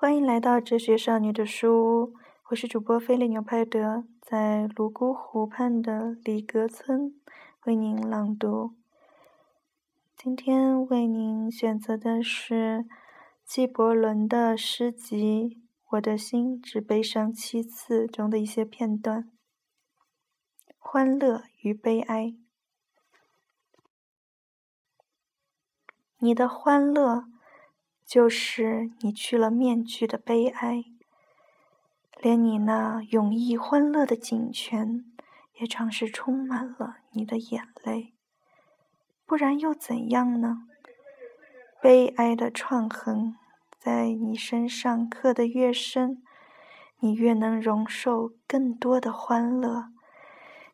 欢迎来到哲学少女的书屋，我是主播菲利牛派德，在泸沽湖畔的里格村为您朗读。今天为您选择的是纪伯伦的诗集《我的心只悲伤七次》中的一些片段。欢乐与悲哀，你的欢乐。就是你去了面具的悲哀，连你那永逸欢乐的井泉，也常是充满了你的眼泪。不然又怎样呢？悲哀的创痕在你身上刻得越深，你越能容受更多的欢乐。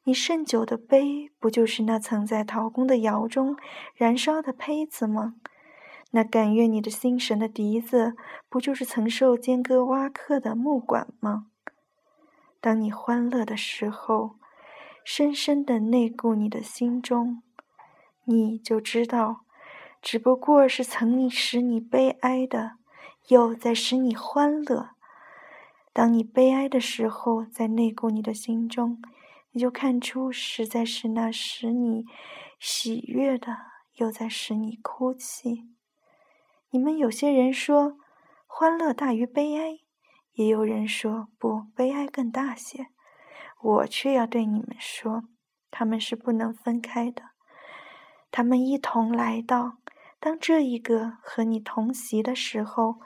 你甚久的悲，不就是那曾在陶工的窑中燃烧的胚子吗？那感悦你的心神的笛子，不就是曾受间隔挖刻的木管吗？当你欢乐的时候，深深的内固你的心中，你就知道，只不过是曾使你悲哀的，又在使你欢乐。当你悲哀的时候，在内固你的心中，你就看出，实在是那使你喜悦的，又在使你哭泣。你们有些人说，欢乐大于悲哀，也有人说不，悲哀更大些。我却要对你们说，他们是不能分开的。他们一同来到，当这一个和你同席的时候，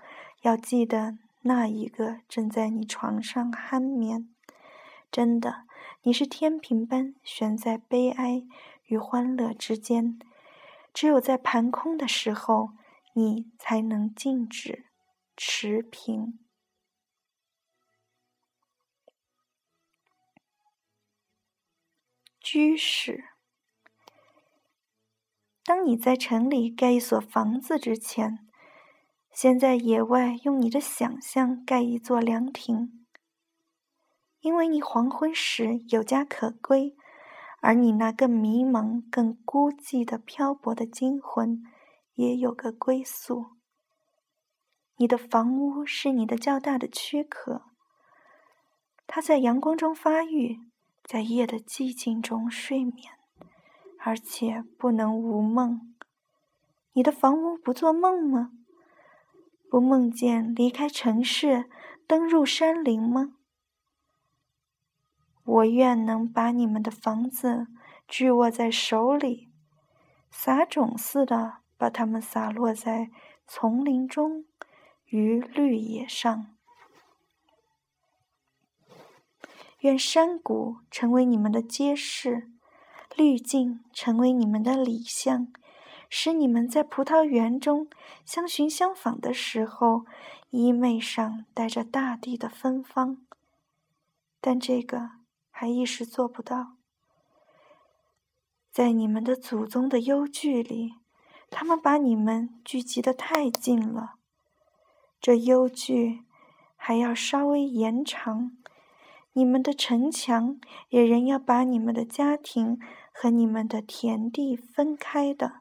要记得那一个正在你床上酣眠。真的，你是天平般悬在悲哀与欢乐之间，只有在盘空的时候。你才能静止持平。居室。当你在城里盖一所房子之前，先在野外用你的想象盖一座凉亭，因为你黄昏时有家可归，而你那更迷茫、更孤寂的漂泊的精魂。也有个归宿。你的房屋是你的较大的躯壳，它在阳光中发育，在夜的寂静中睡眠，而且不能无梦。你的房屋不做梦吗？不梦见离开城市，登入山林吗？我愿能把你们的房子聚握在手里，撒种似的。把它们洒落在丛林中与绿野上。愿山谷成为你们的街市，滤镜成为你们的理想，使你们在葡萄园中相寻相访的时候，衣袂上带着大地的芬芳。但这个还一时做不到，在你们的祖宗的忧惧里。他们把你们聚集得太近了，这忧距还要稍微延长。你们的城墙也仍要把你们的家庭和你们的田地分开的。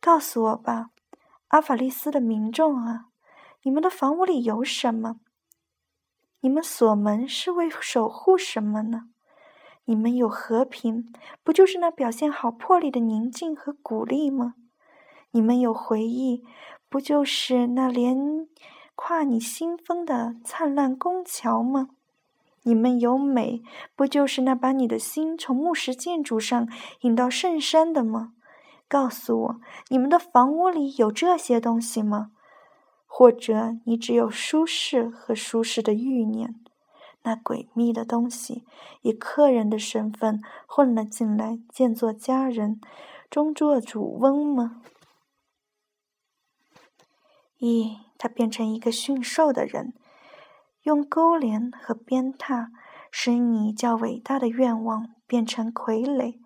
告诉我吧，阿法利斯的民众啊，你们的房屋里有什么？你们锁门是为守护什么呢？你们有和平，不就是那表现好魄力的宁静和鼓励吗？你们有回忆，不就是那连跨你心峰的灿烂宫桥吗？你们有美，不就是那把你的心从木石建筑上引到圣山的吗？告诉我，你们的房屋里有这些东西吗？或者你只有舒适和舒适的欲念？那诡秘的东西以客人的身份混了进来，见作家人，中做主翁吗？一，他变成一个驯兽的人，用勾镰和鞭挞使你较伟大的愿望变成傀儡。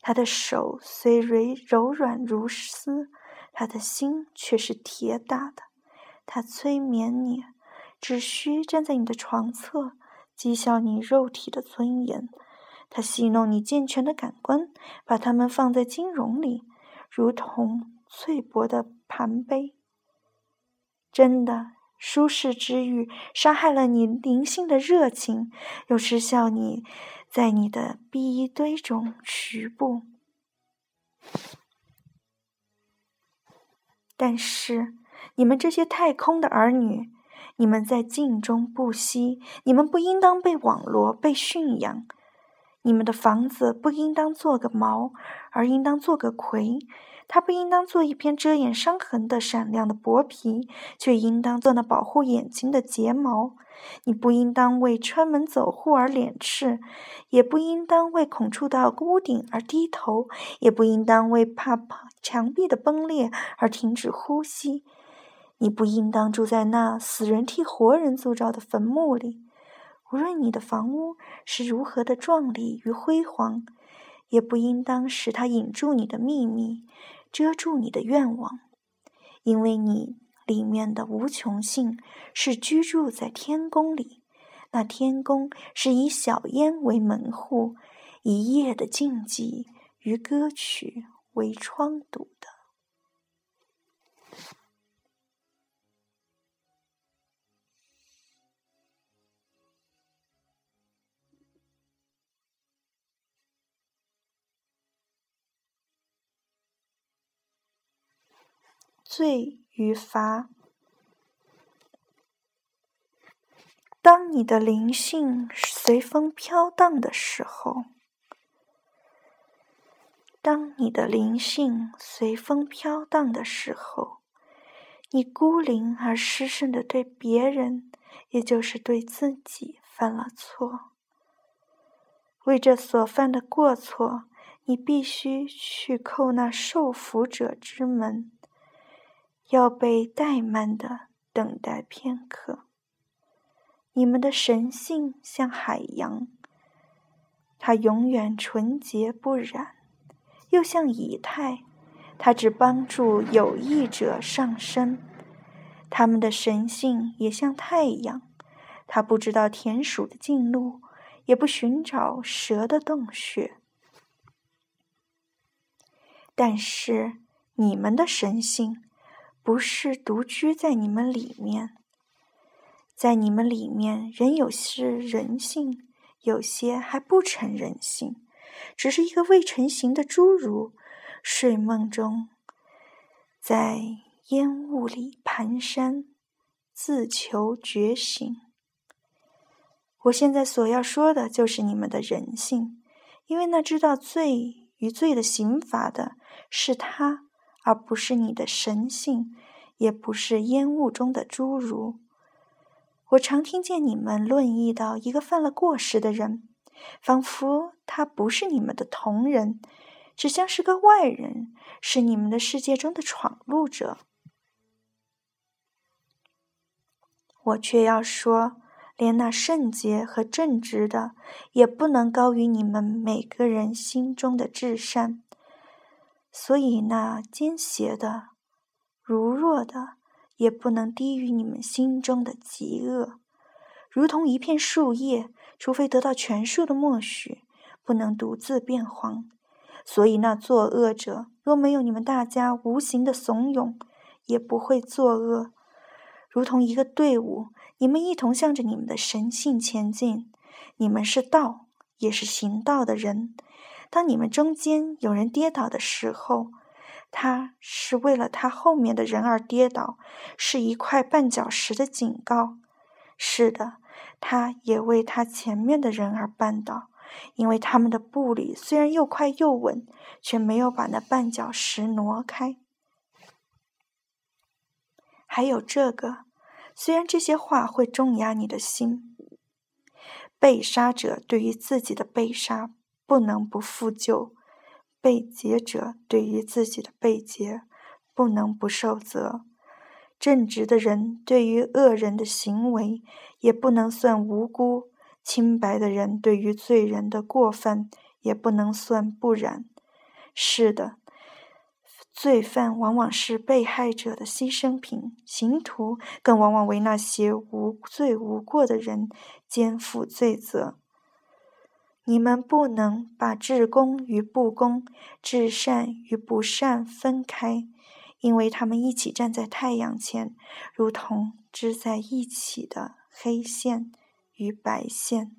他的手虽柔柔软如丝，他的心却是铁打的。他催眠你，只需站在你的床侧，讥笑你肉体的尊严。他戏弄你健全的感官，把它们放在金融里，如同脆薄的盘杯。真的舒适之欲伤害了你灵性的热情，又失效你在你的逼衣堆中徐步。但是，你们这些太空的儿女，你们在静中不息，你们不应当被网罗、被驯养。你们的房子不应当做个矛，而应当做个魁。它不应当做一片遮掩伤痕的闪亮的薄皮，却应当做那保护眼睛的睫毛。你不应当为穿门走户而敛翅，也不应当为恐触到屋顶而低头，也不应当为怕墙壁的崩裂而停止呼吸。你不应当住在那死人替活人铸造的坟墓里。无论你的房屋是如何的壮丽与辉煌，也不应当使它隐住你的秘密。遮住你的愿望，因为你里面的无穷性是居住在天宫里，那天宫是以小烟为门户，一夜的禁忌与歌曲为窗堵。罪与罚。当你的灵性随风飘荡的时候，当你的灵性随风飘荡的时候，你孤零而失声的对别人，也就是对自己犯了错。为这所犯的过错，你必须去叩那受福者之门。要被怠慢的等待片刻。你们的神性像海洋，它永远纯洁不染；又像以太，它只帮助有意者上升。他们的神性也像太阳，它不知道田鼠的近路，也不寻找蛇的洞穴。但是你们的神性。不是独居在你们里面，在你们里面，人有是人性，有些还不成人性，只是一个未成形的侏儒，睡梦中，在烟雾里蹒跚，自求觉醒。我现在所要说的就是你们的人性，因为那知道罪与罪的刑罚的是他。而不是你的神性，也不是烟雾中的侏儒。我常听见你们论议到一个犯了过失的人，仿佛他不是你们的同人，只像是个外人，是你们的世界中的闯入者。我却要说，连那圣洁和正直的，也不能高于你们每个人心中的至善。所以，那奸邪的、如弱的，也不能低于你们心中的极恶，如同一片树叶，除非得到全树的默许，不能独自变黄。所以，那作恶者若没有你们大家无形的怂恿，也不会作恶。如同一个队伍，你们一同向着你们的神性前进，你们是道，也是行道的人。当你们中间有人跌倒的时候，他是为了他后面的人而跌倒，是一块绊脚石的警告。是的，他也为他前面的人而绊倒，因为他们的步履虽然又快又稳，却没有把那绊脚石挪开。还有这个，虽然这些话会重压你的心，被杀者对于自己的被杀。不能不负疚，被劫者对于自己的被劫，不能不受责。正直的人对于恶人的行为，也不能算无辜；清白的人对于罪人的过犯，也不能算不然。是的，罪犯往往是被害者的牺牲品，刑徒更往往为那些无罪无过的人肩负罪责。你们不能把至公与不公、至善与不善分开，因为他们一起站在太阳前，如同织在一起的黑线与白线。